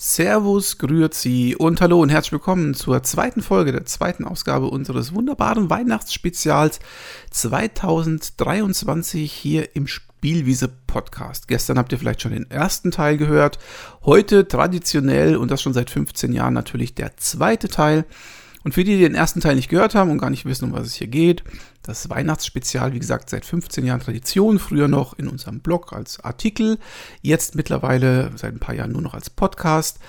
Servus, Grüezi und hallo und herzlich willkommen zur zweiten Folge der zweiten Ausgabe unseres wunderbaren Weihnachtsspezials 2023 hier im Spielwiese Podcast. Gestern habt ihr vielleicht schon den ersten Teil gehört, heute traditionell und das schon seit 15 Jahren natürlich der zweite Teil. Und für die, die den ersten Teil nicht gehört haben und gar nicht wissen, um was es hier geht, das Weihnachtsspezial, wie gesagt, seit 15 Jahren Tradition, früher noch in unserem Blog als Artikel, jetzt mittlerweile seit ein paar Jahren nur noch als Podcast,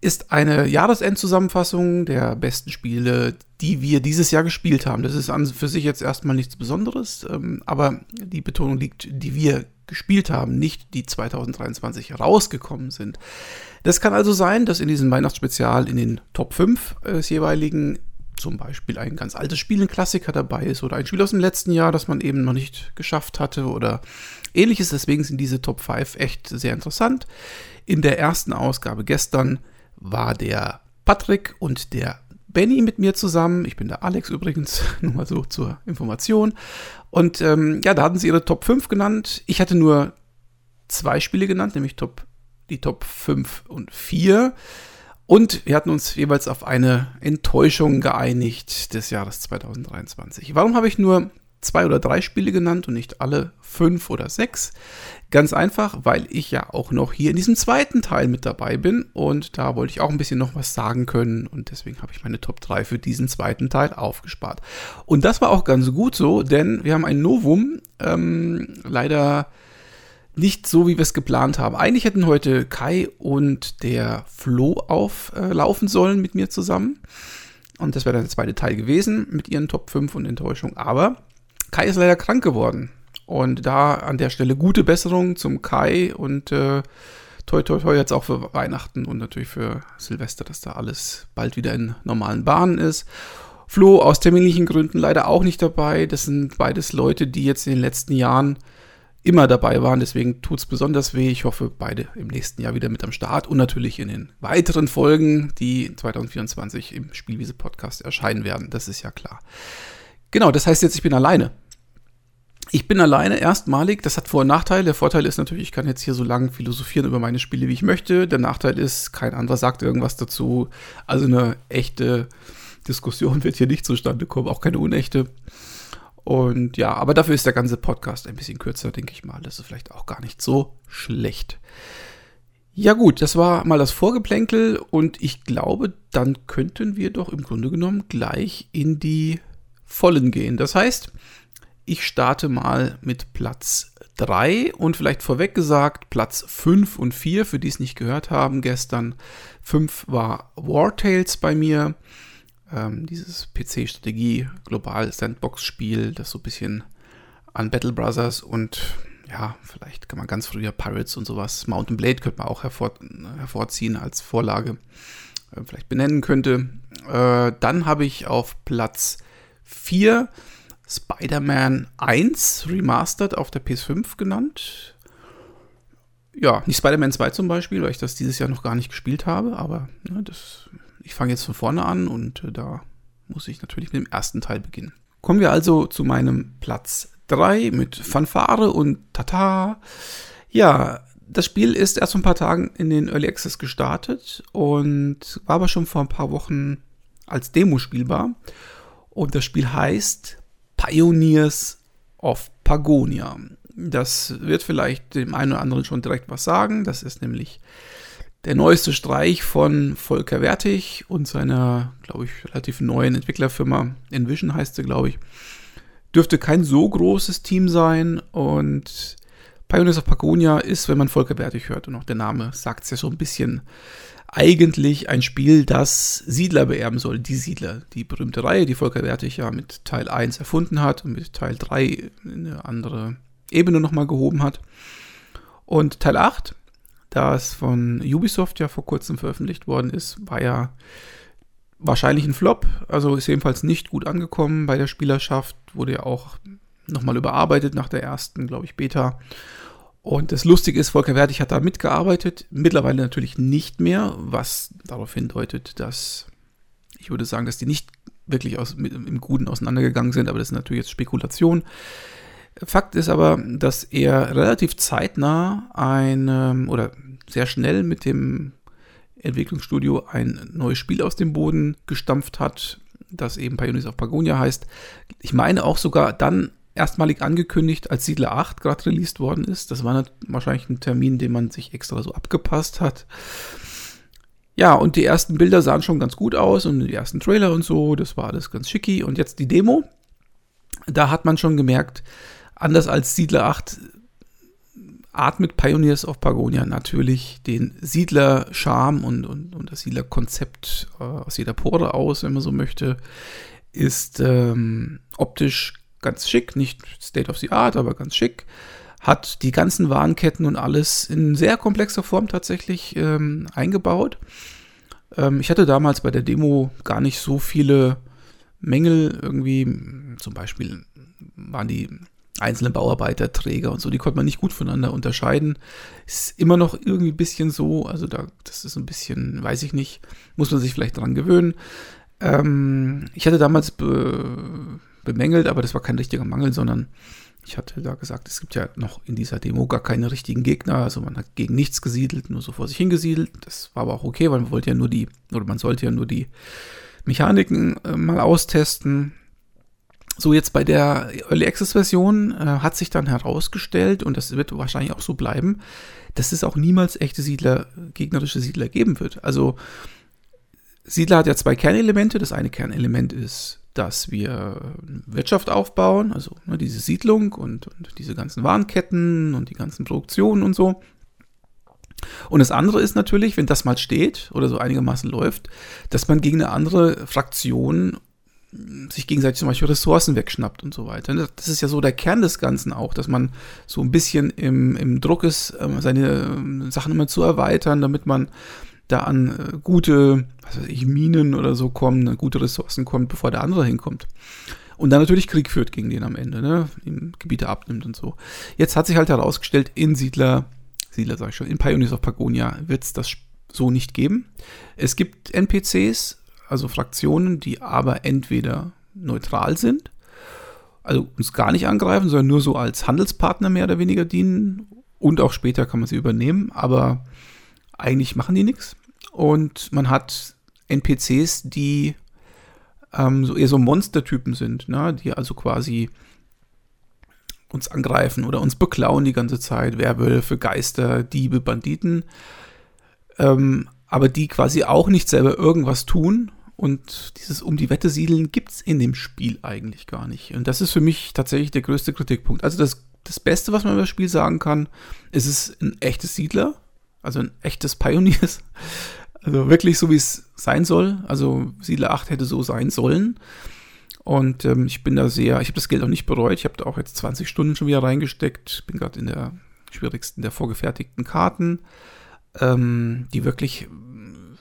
ist eine Jahresendzusammenfassung der besten Spiele, die wir dieses Jahr gespielt haben. Das ist an für sich jetzt erstmal nichts Besonderes, ähm, aber die Betonung liegt, die wir gespielt haben, nicht die 2023 rausgekommen sind. Das kann also sein, dass in diesem Weihnachtsspezial in den Top 5 des jeweiligen zum Beispiel ein ganz altes Spiel, ein Klassiker dabei ist oder ein Spiel aus dem letzten Jahr, das man eben noch nicht geschafft hatte oder ähnliches. Deswegen sind diese Top 5 echt sehr interessant. In der ersten Ausgabe gestern war der Patrick und der Benny mit mir zusammen. Ich bin der Alex übrigens, nur mal so zur Information. Und ähm, ja, da hatten sie ihre Top 5 genannt. Ich hatte nur zwei Spiele genannt, nämlich Top, die Top 5 und 4. Und wir hatten uns jeweils auf eine Enttäuschung geeinigt des Jahres 2023. Warum habe ich nur zwei oder drei Spiele genannt und nicht alle fünf oder sechs. Ganz einfach, weil ich ja auch noch hier in diesem zweiten Teil mit dabei bin und da wollte ich auch ein bisschen noch was sagen können und deswegen habe ich meine Top 3 für diesen zweiten Teil aufgespart. Und das war auch ganz gut so, denn wir haben ein Novum, ähm, leider nicht so, wie wir es geplant haben. Eigentlich hätten heute Kai und der Flo auflaufen äh, sollen mit mir zusammen. Und das wäre dann der zweite Teil gewesen mit ihren Top 5 und Enttäuschung. Aber Kai ist leider krank geworden. Und da an der Stelle gute Besserung zum Kai und äh, toi toi toi jetzt auch für Weihnachten und natürlich für Silvester, dass da alles bald wieder in normalen Bahnen ist. Flo aus terminlichen Gründen leider auch nicht dabei. Das sind beides Leute, die jetzt in den letzten Jahren immer dabei waren. Deswegen tut es besonders weh. Ich hoffe, beide im nächsten Jahr wieder mit am Start und natürlich in den weiteren Folgen, die 2024 im Spielwiese-Podcast erscheinen werden. Das ist ja klar. Genau, das heißt jetzt, ich bin alleine. Ich bin alleine erstmalig, das hat Vor- und Nachteile. Der Vorteil ist natürlich, ich kann jetzt hier so lange philosophieren über meine Spiele, wie ich möchte. Der Nachteil ist, kein anderer sagt irgendwas dazu. Also eine echte Diskussion wird hier nicht zustande kommen, auch keine unechte. Und ja, aber dafür ist der ganze Podcast ein bisschen kürzer, denke ich mal. Das ist vielleicht auch gar nicht so schlecht. Ja gut, das war mal das Vorgeplänkel und ich glaube, dann könnten wir doch im Grunde genommen gleich in die Vollen gehen. Das heißt, ich starte mal mit Platz 3 und vielleicht vorweg gesagt Platz 5 und 4, für die es nicht gehört haben gestern. 5 war War Tales bei mir. Ähm, dieses PC-Strategie, global Sandbox-Spiel, das so ein bisschen an Battle Brothers und ja, vielleicht kann man ganz früher Pirates und sowas, Mountain Blade könnte man auch hervor, hervorziehen als Vorlage, äh, vielleicht benennen könnte. Äh, dann habe ich auf Platz 4 Spider-Man 1 Remastered auf der PS5 genannt. Ja, nicht Spider-Man 2 zum Beispiel, weil ich das dieses Jahr noch gar nicht gespielt habe, aber ne, das, ich fange jetzt von vorne an und äh, da muss ich natürlich mit dem ersten Teil beginnen. Kommen wir also zu meinem Platz 3 mit Fanfare und Tata. Ja, das Spiel ist erst vor ein paar Tagen in den Early Access gestartet und war aber schon vor ein paar Wochen als Demo spielbar. Und das Spiel heißt Pioneers of Pagonia. Das wird vielleicht dem einen oder anderen schon direkt was sagen. Das ist nämlich der neueste Streich von Volker Wertig und seiner, glaube ich, relativ neuen Entwicklerfirma Envision heißt sie, glaube ich. Dürfte kein so großes Team sein und Pioneers of Pagonia ist, wenn man Volker Wertig hört und auch der Name sagt es ja so ein bisschen, eigentlich ein Spiel, das Siedler beerben soll. Die Siedler, die berühmte Reihe, die Volker Wertig ja mit Teil 1 erfunden hat und mit Teil 3 in eine andere Ebene nochmal gehoben hat. Und Teil 8, das von Ubisoft ja vor kurzem veröffentlicht worden ist, war ja wahrscheinlich ein Flop. Also ist jedenfalls nicht gut angekommen bei der Spielerschaft. Wurde ja auch nochmal überarbeitet nach der ersten, glaube ich, Beta. Und das Lustige ist, Volker Wertig hat da mitgearbeitet, mittlerweile natürlich nicht mehr, was darauf hindeutet, dass ich würde sagen, dass die nicht wirklich aus, mit, im Guten auseinandergegangen sind, aber das ist natürlich jetzt Spekulation. Fakt ist aber, dass er relativ zeitnah ein oder sehr schnell mit dem Entwicklungsstudio ein neues Spiel aus dem Boden gestampft hat, das eben Pioneers of Pagonia heißt. Ich meine auch sogar dann erstmalig angekündigt, als Siedler 8 gerade released worden ist. Das war wahrscheinlich ein Termin, den man sich extra so abgepasst hat. Ja, und die ersten Bilder sahen schon ganz gut aus und die ersten Trailer und so, das war alles ganz schicki. Und jetzt die Demo, da hat man schon gemerkt, anders als Siedler 8 atmet Pioneers of Pagonia natürlich den Siedler-Charme und, und, und das Siedler-Konzept äh, aus jeder Pore aus, wenn man so möchte. Ist ähm, optisch ganz schick, nicht State of the Art, aber ganz schick. Hat die ganzen Warenketten und alles in sehr komplexer Form tatsächlich ähm, eingebaut. Ähm, ich hatte damals bei der Demo gar nicht so viele Mängel. Irgendwie, zum Beispiel waren die einzelnen Bauarbeiterträger und so, die konnte man nicht gut voneinander unterscheiden. Ist immer noch irgendwie ein bisschen so, also da, das ist ein bisschen, weiß ich nicht, muss man sich vielleicht dran gewöhnen. Ähm, ich hatte damals bemängelt, aber das war kein richtiger Mangel, sondern ich hatte da gesagt, es gibt ja noch in dieser Demo gar keine richtigen Gegner, also man hat gegen nichts gesiedelt, nur so vor sich hingesiedelt. Das war aber auch okay, weil man wollte ja nur die, oder man sollte ja nur die Mechaniken äh, mal austesten. So, jetzt bei der Early Access Version äh, hat sich dann herausgestellt, und das wird wahrscheinlich auch so bleiben, dass es auch niemals echte Siedler, gegnerische Siedler geben wird. Also, Siedler hat ja zwei Kernelemente. Das eine Kernelement ist, dass wir Wirtschaft aufbauen, also ne, diese Siedlung und, und diese ganzen Warenketten und die ganzen Produktionen und so. Und das andere ist natürlich, wenn das mal steht oder so einigermaßen läuft, dass man gegen eine andere Fraktion sich gegenseitig zum Beispiel Ressourcen wegschnappt und so weiter. Das ist ja so der Kern des Ganzen auch, dass man so ein bisschen im, im Druck ist, ähm, seine ähm, Sachen immer zu erweitern, damit man da an äh, gute, was weiß ich, Minen oder so kommt, gute Ressourcen kommt, bevor der andere hinkommt. Und dann natürlich Krieg führt gegen den am Ende, ne? Ihm Gebiete abnimmt und so. Jetzt hat sich halt herausgestellt, in Siedler, Siedler sag ich schon, in Pioneers of Pagonia wird es das so nicht geben. Es gibt NPCs, also Fraktionen, die aber entweder neutral sind, also uns gar nicht angreifen, sondern nur so als Handelspartner mehr oder weniger dienen und auch später kann man sie übernehmen, aber eigentlich machen die nichts. Und man hat NPCs, die ähm, so eher so Monstertypen sind, ne? die also quasi uns angreifen oder uns beklauen die ganze Zeit, Werwölfe, Geister, Diebe, Banditen, ähm, aber die quasi auch nicht selber irgendwas tun, und dieses um die Wette siedeln gibt es in dem Spiel eigentlich gar nicht. Und das ist für mich tatsächlich der größte Kritikpunkt. Also das, das Beste, was man über das Spiel sagen kann, ist es ein echtes Siedler, also ein echtes Pioneers. Also wirklich so, wie es sein soll. Also Siedler 8 hätte so sein sollen. Und ähm, ich bin da sehr, ich habe das Geld auch nicht bereut. Ich habe da auch jetzt 20 Stunden schon wieder reingesteckt. Bin gerade in der schwierigsten der vorgefertigten Karten, ähm, die wirklich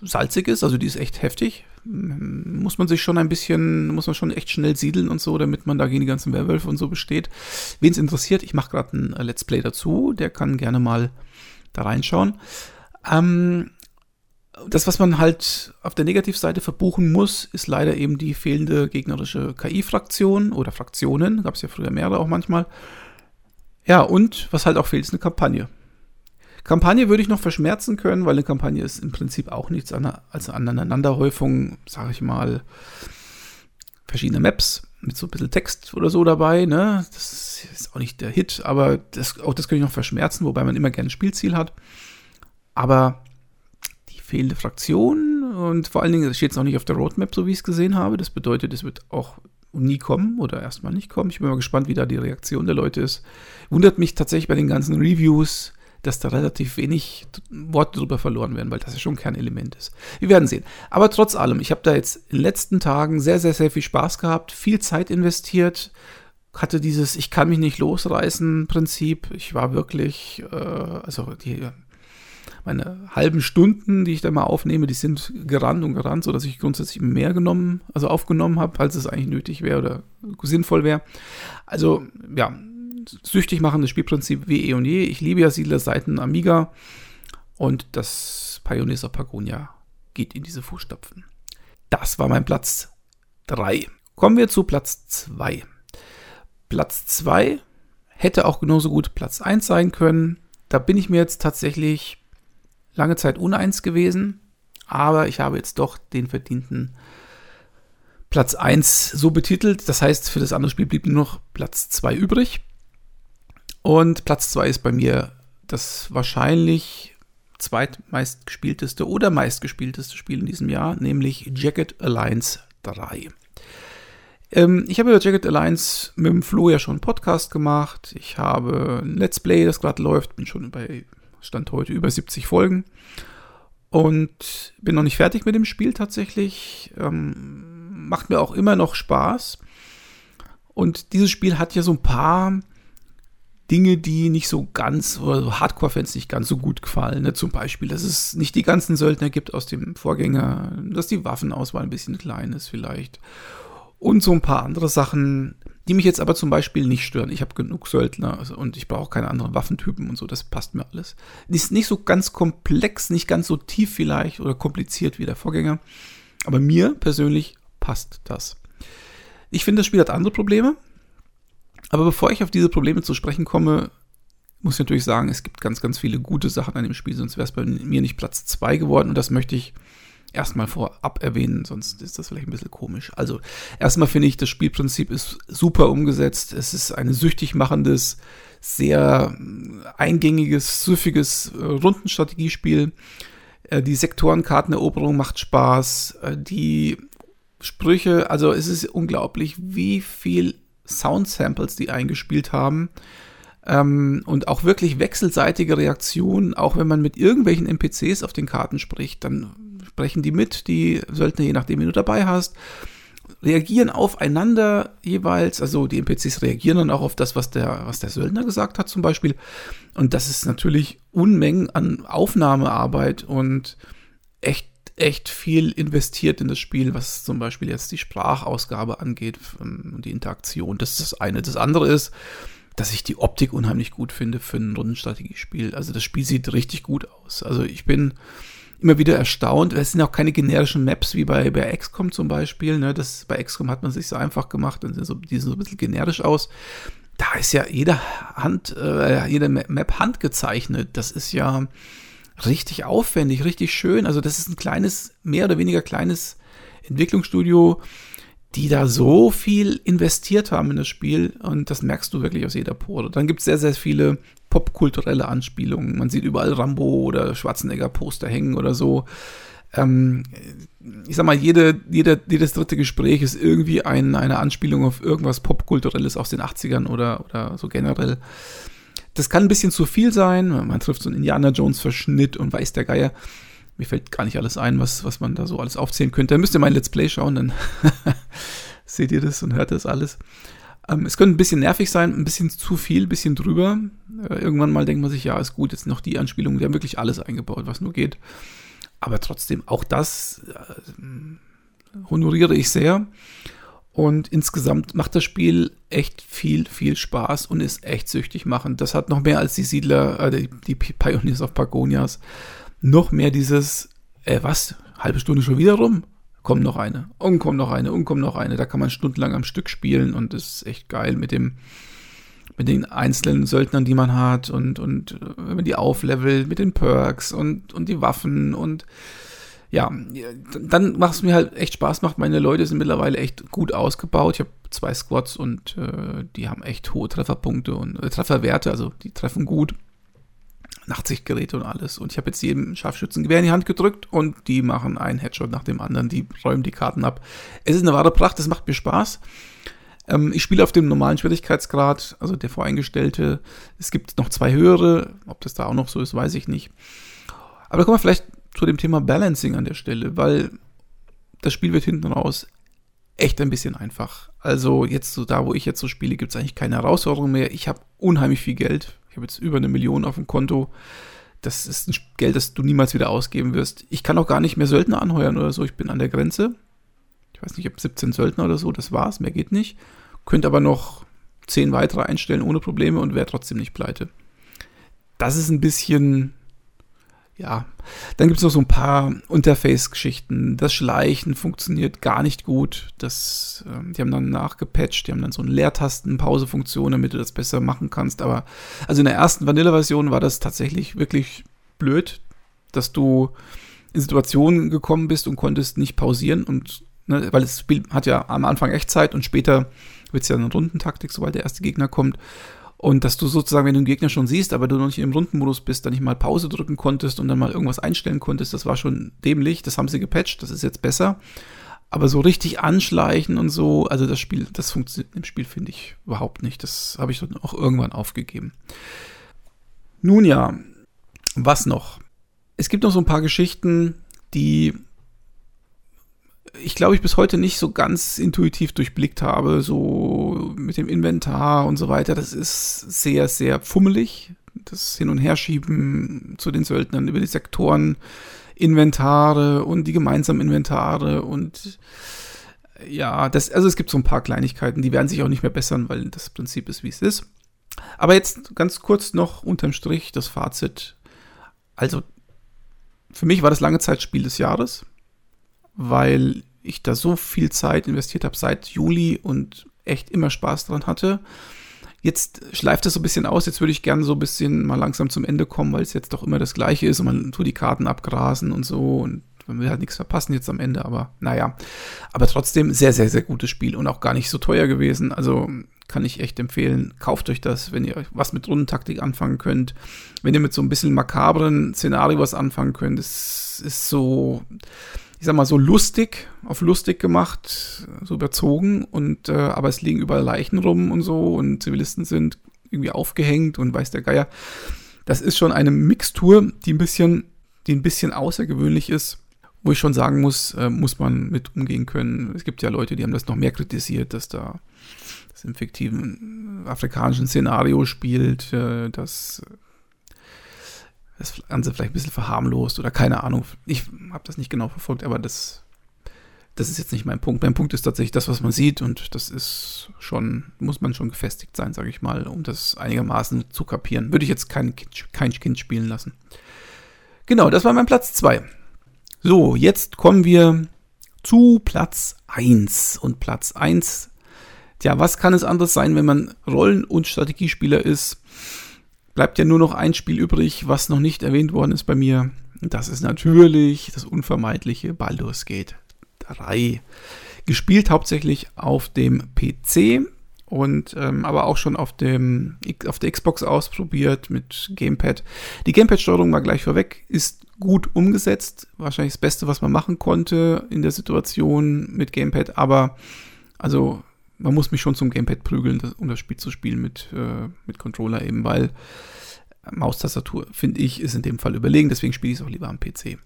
salzig ist. Also die ist echt heftig muss man sich schon ein bisschen, muss man schon echt schnell siedeln und so, damit man da gegen die ganzen Werwölfe und so besteht. Wen es interessiert, ich mache gerade ein äh, Let's Play dazu, der kann gerne mal da reinschauen. Ähm, das, was man halt auf der Negativseite verbuchen muss, ist leider eben die fehlende gegnerische KI-Fraktion oder Fraktionen. Gab es ja früher mehrere auch manchmal. Ja, und was halt auch fehlt, ist eine Kampagne. Kampagne würde ich noch verschmerzen können, weil eine Kampagne ist im Prinzip auch nichts als eine Aneinanderhäufung, sage ich mal, verschiedene Maps mit so ein bisschen Text oder so dabei. Ne? Das ist auch nicht der Hit, aber das, auch das könnte ich noch verschmerzen, wobei man immer gerne ein Spielziel hat. Aber die fehlende Fraktion und vor allen Dingen, das steht jetzt noch nicht auf der Roadmap, so wie ich es gesehen habe. Das bedeutet, es wird auch nie kommen oder erstmal nicht kommen. Ich bin mal gespannt, wie da die Reaktion der Leute ist. Wundert mich tatsächlich bei den ganzen Reviews, dass da relativ wenig Worte drüber verloren werden, weil das ja schon Kernelement ist. Wir werden sehen. Aber trotz allem, ich habe da jetzt in den letzten Tagen sehr, sehr, sehr viel Spaß gehabt, viel Zeit investiert, hatte dieses Ich kann mich nicht losreißen Prinzip. Ich war wirklich, äh, also die, meine halben Stunden, die ich da mal aufnehme, die sind gerannt und gerannt, sodass ich grundsätzlich mehr genommen, also aufgenommen habe, als es eigentlich nötig wäre oder sinnvoll wäre. Also, ja, süchtig machendes Spielprinzip wie eh und je. Ich liebe ja Siedler-Seiten Amiga und das Pioneers of Pagonia geht in diese Fußstapfen. Das war mein Platz 3. Kommen wir zu Platz 2. Platz 2 hätte auch genauso gut Platz 1 sein können. Da bin ich mir jetzt tatsächlich lange Zeit uneins gewesen. aber ich habe jetzt doch den verdienten Platz 1 so betitelt. Das heißt, für das andere Spiel blieb nur noch Platz 2 übrig. Und Platz 2 ist bei mir das wahrscheinlich zweitmeistgespielteste oder meistgespielteste Spiel in diesem Jahr, nämlich Jacket Alliance 3. Ähm, ich habe über Jacket Alliance mit dem Flo ja schon einen Podcast gemacht. Ich habe ein Let's Play, das gerade läuft, bin schon bei Stand heute über 70 Folgen und bin noch nicht fertig mit dem Spiel tatsächlich. Ähm, macht mir auch immer noch Spaß. Und dieses Spiel hat ja so ein paar Dinge, die nicht so ganz, oder Hardcore-Fans nicht ganz so gut gefallen. Ne? Zum Beispiel, dass es nicht die ganzen Söldner gibt aus dem Vorgänger, dass die Waffenauswahl ein bisschen klein ist vielleicht. Und so ein paar andere Sachen, die mich jetzt aber zum Beispiel nicht stören. Ich habe genug Söldner also, und ich brauche keine anderen Waffentypen und so, das passt mir alles. Ist nicht so ganz komplex, nicht ganz so tief vielleicht oder kompliziert wie der Vorgänger. Aber mir persönlich passt das. Ich finde, das Spiel hat andere Probleme. Aber bevor ich auf diese Probleme zu sprechen komme, muss ich natürlich sagen, es gibt ganz, ganz viele gute Sachen an dem Spiel, sonst wäre es bei mir nicht Platz 2 geworden und das möchte ich erstmal vorab erwähnen, sonst ist das vielleicht ein bisschen komisch. Also, erstmal finde ich, das Spielprinzip ist super umgesetzt. Es ist ein süchtig machendes, sehr eingängiges, süffiges äh, Rundenstrategiespiel. Äh, die Sektorenkarteneroberung macht Spaß. Äh, die Sprüche, also es ist unglaublich, wie viel Sound-Samples, die eingespielt haben. Ähm, und auch wirklich wechselseitige Reaktionen, auch wenn man mit irgendwelchen NPCs auf den Karten spricht, dann sprechen die mit, die Söldner, je nachdem, wie du dabei hast, reagieren aufeinander jeweils, also die NPCs reagieren dann auch auf das, was der, was der Söldner gesagt hat zum Beispiel. Und das ist natürlich Unmengen an Aufnahmearbeit und echt echt viel investiert in das Spiel, was zum Beispiel jetzt die Sprachausgabe angeht und die Interaktion. Das ist das eine. Das andere ist, dass ich die Optik unheimlich gut finde für ein Rundenstrategiespiel. Also das Spiel sieht richtig gut aus. Also ich bin immer wieder erstaunt. Es sind auch keine generischen Maps wie bei, bei XCOM zum Beispiel. Ne? Das, bei XCOM hat man sich so einfach gemacht und so, die sehen so ein bisschen generisch aus. Da ist ja jede Hand, äh, jede Map handgezeichnet. Das ist ja richtig aufwendig, richtig schön. Also das ist ein kleines, mehr oder weniger kleines Entwicklungsstudio, die da so viel investiert haben in das Spiel und das merkst du wirklich aus jeder Pore. Dann gibt es sehr, sehr viele popkulturelle Anspielungen. Man sieht überall Rambo oder Schwarzenegger-Poster hängen oder so. Ähm, ich sag mal, jede, jede, jedes dritte Gespräch ist irgendwie ein, eine Anspielung auf irgendwas Popkulturelles aus den 80ern oder, oder so generell. Das kann ein bisschen zu viel sein. Man trifft so einen Indiana Jones-Verschnitt und weiß der Geier. Mir fällt gar nicht alles ein, was, was man da so alles aufzählen könnte. Da müsst ihr mein Let's Play schauen, dann seht ihr das und hört das alles. Ähm, es könnte ein bisschen nervig sein, ein bisschen zu viel, ein bisschen drüber. Äh, irgendwann mal denkt man sich, ja, ist gut, jetzt noch die Anspielungen, die haben wirklich alles eingebaut, was nur geht. Aber trotzdem, auch das äh, honoriere ich sehr. Und insgesamt macht das Spiel echt viel, viel Spaß und ist echt süchtig machend. Das hat noch mehr als die Siedler, äh, die, die Pioneers of Pagonias, noch mehr dieses, äh, was, halbe Stunde schon wieder rum? Kommt noch eine, und kommt noch eine, und kommt noch eine. Da kann man stundenlang am Stück spielen und ist echt geil mit dem, mit den einzelnen Söldnern, die man hat und, und äh, wenn man die auflevelt, mit den Perks und, und die Waffen und ja, dann macht es mir halt echt Spaß macht. Meine Leute sind mittlerweile echt gut ausgebaut. Ich habe zwei Squads und äh, die haben echt hohe Trefferpunkte und äh, Trefferwerte, also die treffen gut. Nachtsichtgeräte und alles. Und ich habe jetzt jedem Scharfschützengewehr in die Hand gedrückt und die machen einen Headshot nach dem anderen. Die räumen die Karten ab. Es ist eine wahre Pracht, es macht mir Spaß. Ähm, ich spiele auf dem normalen Schwierigkeitsgrad, also der voreingestellte. Es gibt noch zwei höhere. Ob das da auch noch so ist, weiß ich nicht. Aber da kommen wir vielleicht zu dem Thema Balancing an der Stelle, weil das Spiel wird hinten raus echt ein bisschen einfach. Also jetzt so da, wo ich jetzt so spiele, gibt es eigentlich keine Herausforderung mehr. Ich habe unheimlich viel Geld. Ich habe jetzt über eine Million auf dem Konto. Das ist ein Geld, das du niemals wieder ausgeben wirst. Ich kann auch gar nicht mehr Söldner anheuern oder so. Ich bin an der Grenze. Ich weiß nicht, ich habe 17 Söldner oder so. Das war's. Mehr geht nicht. Könnte aber noch 10 weitere einstellen ohne Probleme und wäre trotzdem nicht pleite. Das ist ein bisschen ja, dann gibt es noch so ein paar Interface-Geschichten. Das Schleichen funktioniert gar nicht gut. Das, äh, die haben dann nachgepatcht, die haben dann so eine Leertasten-Pause-Funktion, damit du das besser machen kannst. Aber also in der ersten Vanilla-Version war das tatsächlich wirklich blöd, dass du in Situationen gekommen bist und konntest nicht pausieren und ne, weil das Spiel hat ja am Anfang Echtzeit und später wird es ja eine Rundentaktik, sobald der erste Gegner kommt. Und dass du sozusagen, wenn du den Gegner schon siehst, aber du noch nicht im Rundenmodus bist, dann nicht mal Pause drücken konntest und dann mal irgendwas einstellen konntest, das war schon dämlich. Das haben sie gepatcht, das ist jetzt besser. Aber so richtig anschleichen und so, also das Spiel, das funktioniert im Spiel, finde ich überhaupt nicht. Das habe ich dann auch irgendwann aufgegeben. Nun ja, was noch? Es gibt noch so ein paar Geschichten, die ich glaube, ich bis heute nicht so ganz intuitiv durchblickt habe, so mit dem Inventar und so weiter. Das ist sehr, sehr fummelig. Das Hin- und Herschieben zu den Söldnern über die Sektoren, Inventare und die gemeinsamen Inventare und ja, das, also es gibt so ein paar Kleinigkeiten, die werden sich auch nicht mehr bessern, weil das Prinzip ist, wie es ist. Aber jetzt ganz kurz noch unterm Strich das Fazit. Also, für mich war das lange Zeit Spiel des Jahres weil ich da so viel Zeit investiert habe seit Juli und echt immer Spaß dran hatte. Jetzt schleift es so ein bisschen aus. Jetzt würde ich gerne so ein bisschen mal langsam zum Ende kommen, weil es jetzt doch immer das Gleiche ist und man tut die Karten abgrasen und so und man will halt nichts verpassen jetzt am Ende, aber naja. Aber trotzdem sehr, sehr, sehr gutes Spiel und auch gar nicht so teuer gewesen. Also kann ich echt empfehlen. Kauft euch das, wenn ihr was mit Rundentaktik anfangen könnt. Wenn ihr mit so ein bisschen makabren Szenario was anfangen könnt. Es ist so, ich sag mal, so lustig, auf lustig gemacht, so überzogen und äh, aber es liegen überall Leichen rum und so und Zivilisten sind irgendwie aufgehängt und weiß der Geier. Das ist schon eine Mixtur, die ein bisschen, die ein bisschen außergewöhnlich ist, wo ich schon sagen muss, äh, muss man mit umgehen können. Es gibt ja Leute, die haben das noch mehr kritisiert, dass da das im fiktiven afrikanischen Szenario spielt, äh, dass das Ganze vielleicht ein bisschen verharmlost oder keine Ahnung. Ich habe das nicht genau verfolgt, aber das, das ist jetzt nicht mein Punkt. Mein Punkt ist tatsächlich das, was man sieht und das ist schon, muss man schon gefestigt sein, sage ich mal, um das einigermaßen zu kapieren. Würde ich jetzt kein Kind, kein kind spielen lassen. Genau, das war mein Platz 2. So, jetzt kommen wir zu Platz 1. Und Platz 1, tja, was kann es anderes sein, wenn man Rollen- und Strategiespieler ist? Bleibt ja nur noch ein Spiel übrig, was noch nicht erwähnt worden ist bei mir. Das ist natürlich das unvermeidliche Baldur's Gate 3. Gespielt hauptsächlich auf dem PC und ähm, aber auch schon auf dem auf der Xbox ausprobiert mit Gamepad. Die Gamepad-Steuerung mal gleich vorweg ist gut umgesetzt, wahrscheinlich das Beste, was man machen konnte in der Situation mit Gamepad. Aber also man muss mich schon zum Gamepad prügeln, um das Spiel zu spielen mit, äh, mit Controller eben, weil Maustastatur, finde ich, ist in dem Fall überlegen, deswegen spiele ich es auch lieber am PC.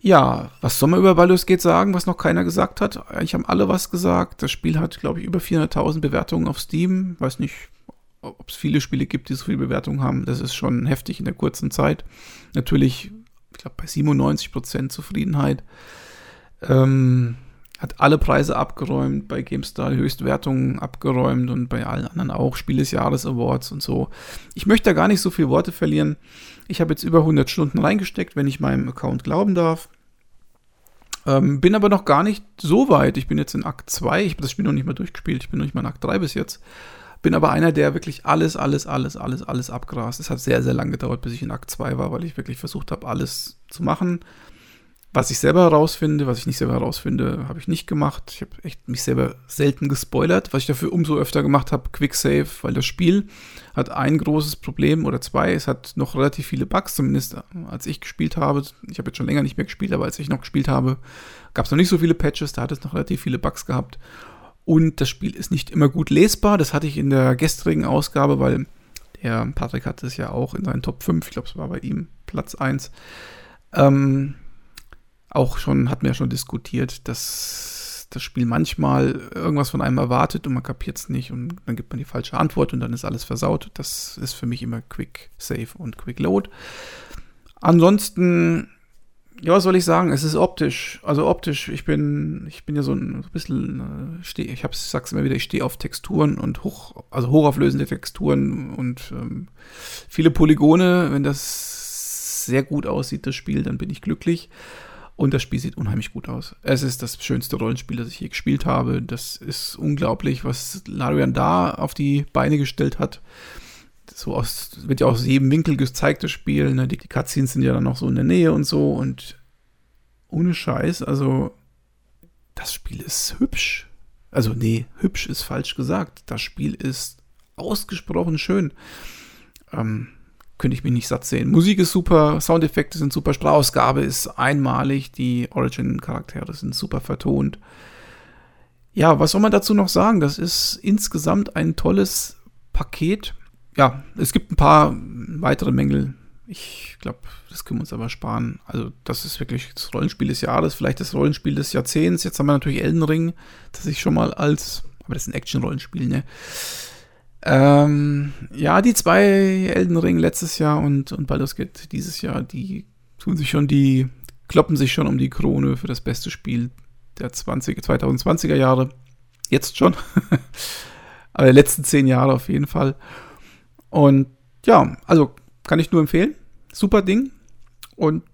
Ja, was soll man über Baldur's Gate sagen, was noch keiner gesagt hat? Eigentlich haben alle was gesagt. Das Spiel hat, glaube ich, über 400.000 Bewertungen auf Steam. Weiß nicht, ob es viele Spiele gibt, die so viele Bewertungen haben. Das ist schon heftig in der kurzen Zeit. Natürlich, ich glaube, bei 97% Zufriedenheit. Ähm, hat alle Preise abgeräumt, bei GameStar Höchstwertungen abgeräumt und bei allen anderen auch, Spiel des Jahres Awards und so. Ich möchte da gar nicht so viele Worte verlieren. Ich habe jetzt über 100 Stunden reingesteckt, wenn ich meinem Account glauben darf. Ähm, bin aber noch gar nicht so weit. Ich bin jetzt in Akt 2. Ich habe das Spiel noch nicht mal durchgespielt. Ich bin noch nicht mal in Akt 3 bis jetzt. Bin aber einer, der wirklich alles, alles, alles, alles, alles abgrast. Es hat sehr, sehr lange gedauert, bis ich in Akt 2 war, weil ich wirklich versucht habe, alles zu machen. Was ich selber herausfinde, was ich nicht selber herausfinde, habe ich nicht gemacht. Ich habe echt mich selber selten gespoilert. Was ich dafür umso öfter gemacht habe, Quick Save, weil das Spiel hat ein großes Problem oder zwei. Es hat noch relativ viele Bugs, zumindest äh, als ich gespielt habe. Ich habe jetzt schon länger nicht mehr gespielt, aber als ich noch gespielt habe, gab es noch nicht so viele Patches. Da hat es noch relativ viele Bugs gehabt. Und das Spiel ist nicht immer gut lesbar. Das hatte ich in der gestrigen Ausgabe, weil der Patrick hatte es ja auch in seinen Top 5. Ich glaube, es war bei ihm Platz 1. Ähm, auch schon, hatten wir ja schon diskutiert, dass das Spiel manchmal irgendwas von einem erwartet und man kapiert es nicht und dann gibt man die falsche Antwort und dann ist alles versaut. Das ist für mich immer Quick Save und Quick Load. Ansonsten, ja, was soll ich sagen? Es ist optisch. Also optisch, ich bin, ich bin ja so ein bisschen, äh, steh, ich hab's, sag's immer wieder, ich stehe auf Texturen und hoch, also hochauflösende Texturen und ähm, viele Polygone. Wenn das sehr gut aussieht, das Spiel, dann bin ich glücklich. Und das Spiel sieht unheimlich gut aus. Es ist das schönste Rollenspiel, das ich je gespielt habe. Das ist unglaublich, was Larian da auf die Beine gestellt hat. So aus, wird ja aus jedem Winkel gezeigt, das Spiel. Ne? Die, Cutscenes sind ja dann noch so in der Nähe und so. Und ohne Scheiß, also das Spiel ist hübsch. Also nee, hübsch ist falsch gesagt. Das Spiel ist ausgesprochen schön. Ähm, könnte ich mich nicht satt sehen. Musik ist super, Soundeffekte sind super, Sprachausgabe ist einmalig, die Origin-Charaktere sind super vertont. Ja, was soll man dazu noch sagen? Das ist insgesamt ein tolles Paket. Ja, es gibt ein paar weitere Mängel. Ich glaube, das können wir uns aber sparen. Also, das ist wirklich das Rollenspiel des Jahres, vielleicht das Rollenspiel des Jahrzehnts. Jetzt haben wir natürlich Elden Ring, das ich schon mal als, aber das ist ein Action-Rollenspiel, ne? Ähm, ja, die zwei Elden Ring letztes Jahr und, und Baldur's Gate dieses Jahr, die tun sich schon, die kloppen sich schon um die Krone für das beste Spiel der 20, 2020er Jahre. Jetzt schon. Aber der letzten zehn Jahre auf jeden Fall. Und ja, also kann ich nur empfehlen. Super Ding. Und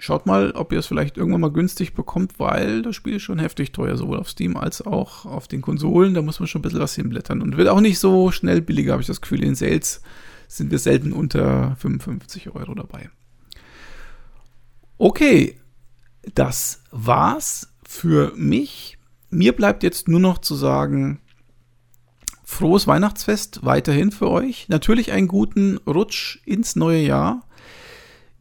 schaut mal, ob ihr es vielleicht irgendwann mal günstig bekommt, weil das Spiel ist schon heftig teuer, sowohl auf Steam als auch auf den Konsolen. Da muss man schon ein bisschen was hinblättern. Und wird auch nicht so schnell billiger, habe ich das Gefühl. In Sales sind wir selten unter 55 Euro dabei. Okay, das war's für mich. Mir bleibt jetzt nur noch zu sagen, frohes Weihnachtsfest weiterhin für euch. Natürlich einen guten Rutsch ins neue Jahr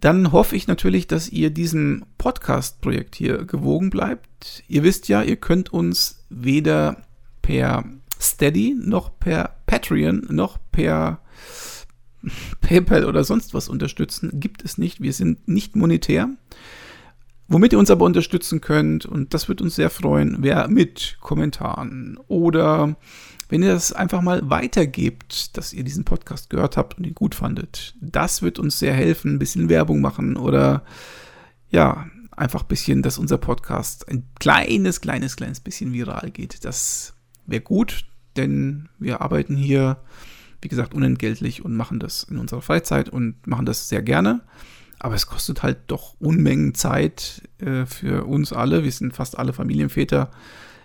dann hoffe ich natürlich, dass ihr diesem Podcast-Projekt hier gewogen bleibt. Ihr wisst ja, ihr könnt uns weder per Steady noch per Patreon noch per PayPal oder sonst was unterstützen. Gibt es nicht. Wir sind nicht monetär. Womit ihr uns aber unterstützen könnt, und das wird uns sehr freuen, wäre mit Kommentaren oder wenn ihr das einfach mal weitergebt, dass ihr diesen Podcast gehört habt und ihn gut fandet. Das wird uns sehr helfen, ein bisschen Werbung machen oder ja, einfach ein bisschen, dass unser Podcast ein kleines, kleines, kleines bisschen viral geht. Das wäre gut, denn wir arbeiten hier, wie gesagt, unentgeltlich und machen das in unserer Freizeit und machen das sehr gerne. Aber es kostet halt doch Unmengen Zeit äh, für uns alle. Wir sind fast alle Familienväter.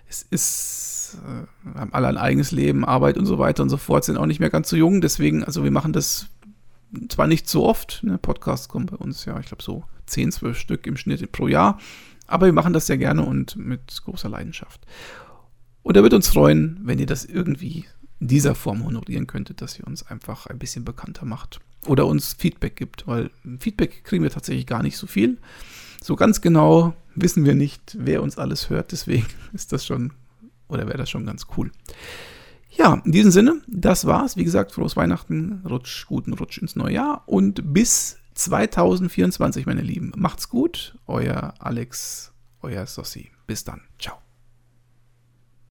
Es ist äh, haben alle ein eigenes Leben, Arbeit und so weiter und so fort, sind auch nicht mehr ganz so jung. Deswegen, also wir machen das zwar nicht so oft, ne, Podcasts kommen bei uns ja, ich glaube so 10, 12 Stück im Schnitt pro Jahr, aber wir machen das sehr gerne und mit großer Leidenschaft. Und er wird uns freuen, wenn ihr das irgendwie in dieser Form honorieren könntet, dass ihr uns einfach ein bisschen bekannter macht oder uns Feedback gibt, weil Feedback kriegen wir tatsächlich gar nicht so viel. So ganz genau wissen wir nicht, wer uns alles hört, deswegen ist das schon oder wäre das schon ganz cool. Ja, in diesem Sinne, das war's. Wie gesagt, frohes Weihnachten, Rutsch, guten Rutsch ins neue Jahr und bis 2024, meine Lieben. Macht's gut, euer Alex, euer Sossi. Bis dann. Ciao.